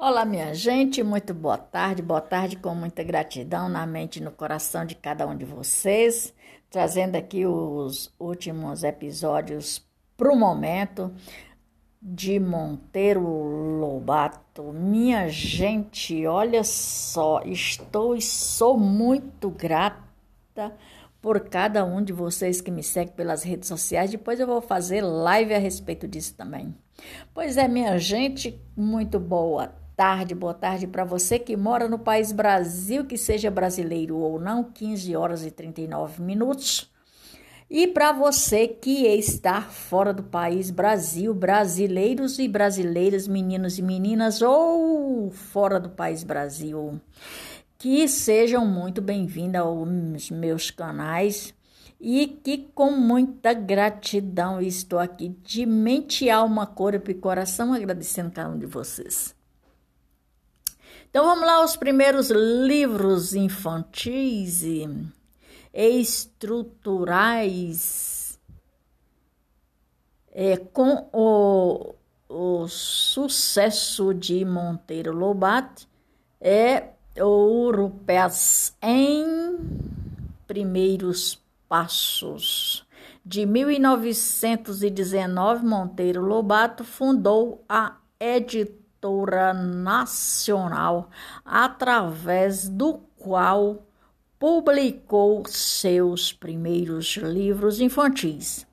Olá, minha gente, muito boa tarde, boa tarde com muita gratidão na mente e no coração de cada um de vocês, trazendo aqui os últimos episódios para o momento de Monteiro Lobato. Minha gente, olha só, estou e sou muito grata por cada um de vocês que me segue pelas redes sociais. Depois eu vou fazer live a respeito disso também. Pois é, minha gente, muito boa tarde, boa tarde para você que mora no país Brasil, que seja brasileiro ou não, 15 horas e 39 minutos. E para você que está fora do país Brasil, brasileiros e brasileiras, meninos e meninas ou fora do país Brasil, que sejam muito bem-vindos aos meus canais e que com muita gratidão estou aqui de mente, alma, corpo e coração agradecendo cada um de vocês. Então vamos lá, os primeiros livros infantis e estruturais é, com o, o sucesso de Monteiro Lobato é Europeias em Primeiros Passos. De 1919, Monteiro Lobato fundou a editora editora nacional, através do qual publicou seus primeiros livros infantis.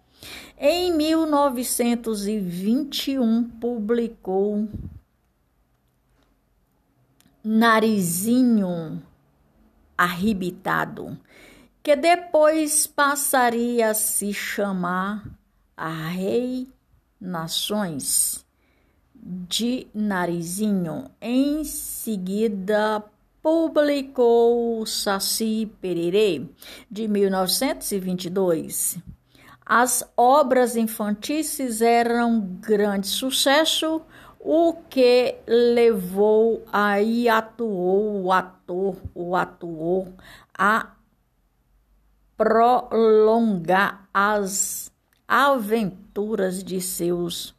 Em 1921, publicou Narizinho Arrebitado, que depois passaria a se chamar A Rei Nações de Narizinho. Em seguida, publicou Saci Pererê, de 1922. As obras infantis fizeram grande sucesso, o que levou aí atuou o ator, o atuou a prolongar as aventuras de seus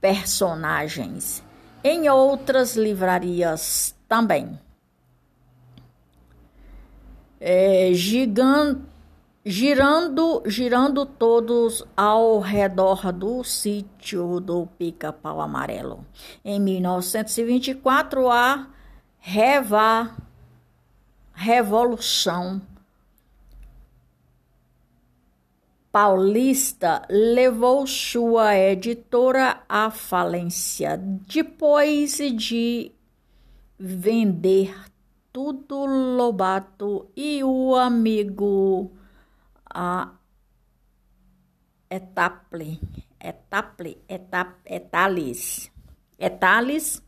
personagens em outras livrarias também. É, gigante, girando, girando todos ao redor do sítio do Pica-Pau Amarelo. Em 1924, a Reva, Revolução Paulista levou sua editora à falência depois de vender tudo Lobato e o amigo a Etaple, Etaple, Etap, Etalis, Etalis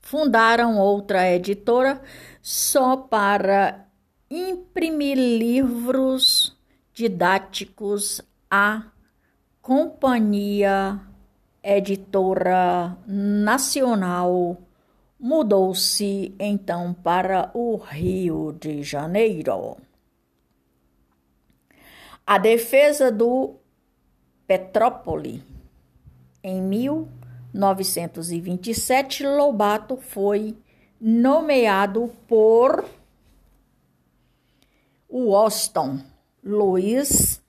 fundaram outra editora só para imprimir livros didáticos a Companhia Editora Nacional mudou-se então para o Rio de Janeiro. A defesa do Petrópole. Em 1927, Lobato foi nomeado por Washington Luiz,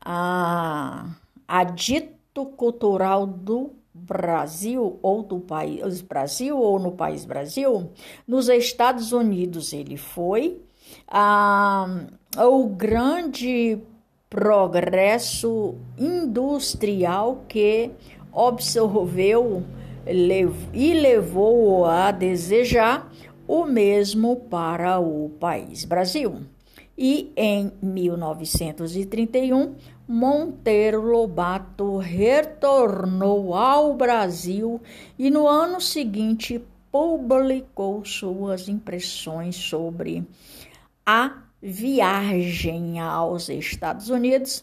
a, a dito cultural do Brasil ou do país Brasil ou no país Brasil, nos Estados Unidos ele foi o grande progresso industrial que observou e levou a desejar o mesmo para o país Brasil e em 1931 Monteiro Lobato retornou ao Brasil e no ano seguinte publicou suas impressões sobre a viagem aos Estados Unidos.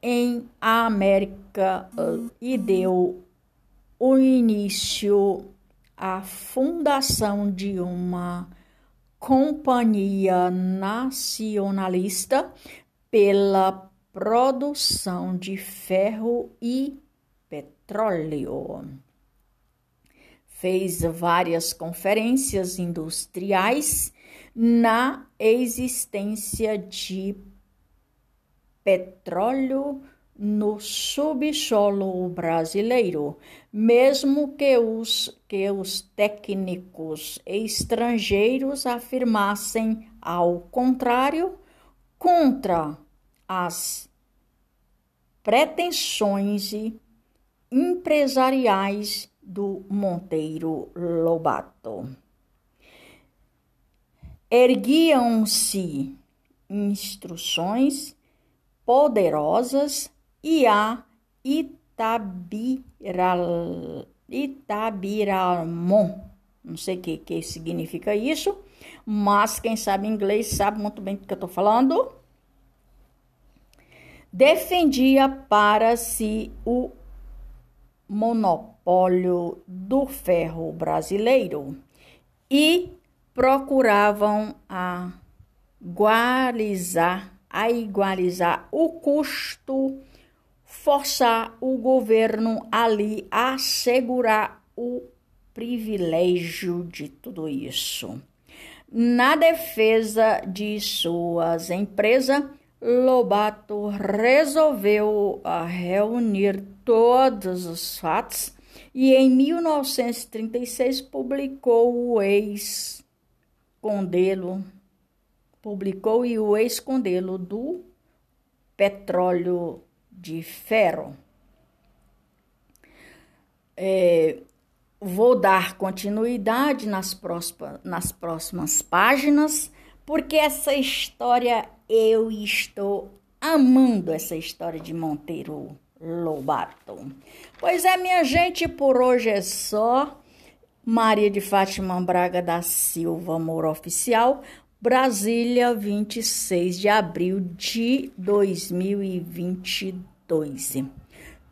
Em América e deu o início à fundação de uma Companhia Nacionalista pela produção de ferro e petróleo. fez várias conferências industriais na existência de petróleo no subsolo brasileiro, mesmo que os, que os técnicos estrangeiros afirmassem ao contrário, contra as pretensões empresariais do Monteiro Lobato. Erguiam-se instruções poderosas e a Itabiral, Itabiramon. Não sei o que, que significa isso, mas quem sabe inglês sabe muito bem do que eu estou falando. Defendia para si o monopólio do ferro brasileiro e procuravam a igualizar, a igualizar o custo, forçar o governo ali a assegurar o privilégio de tudo isso. Na defesa de suas empresas, Lobato resolveu ah, reunir todos os fatos e em 1936 publicou o ex-condelo, publicou e o ex-condelo do petróleo de ferro. É, vou dar continuidade nas próximas, nas próximas páginas, porque essa história eu estou amando essa história de Monteiro Lobato. Pois é, minha gente, por hoje é só. Maria de Fátima Braga da Silva, amor oficial, Brasília, 26 de abril de 2022.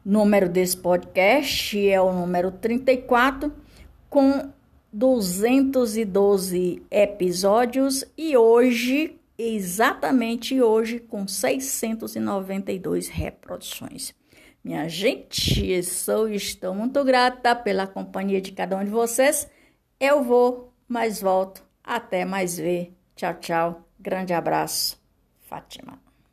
Número desse podcast é o número 34, com 212 episódios e hoje exatamente hoje com 692 reproduções. Minha gente, sou estou muito grata pela companhia de cada um de vocês. Eu vou, mas volto. Até mais ver. Tchau, tchau. Grande abraço. Fátima.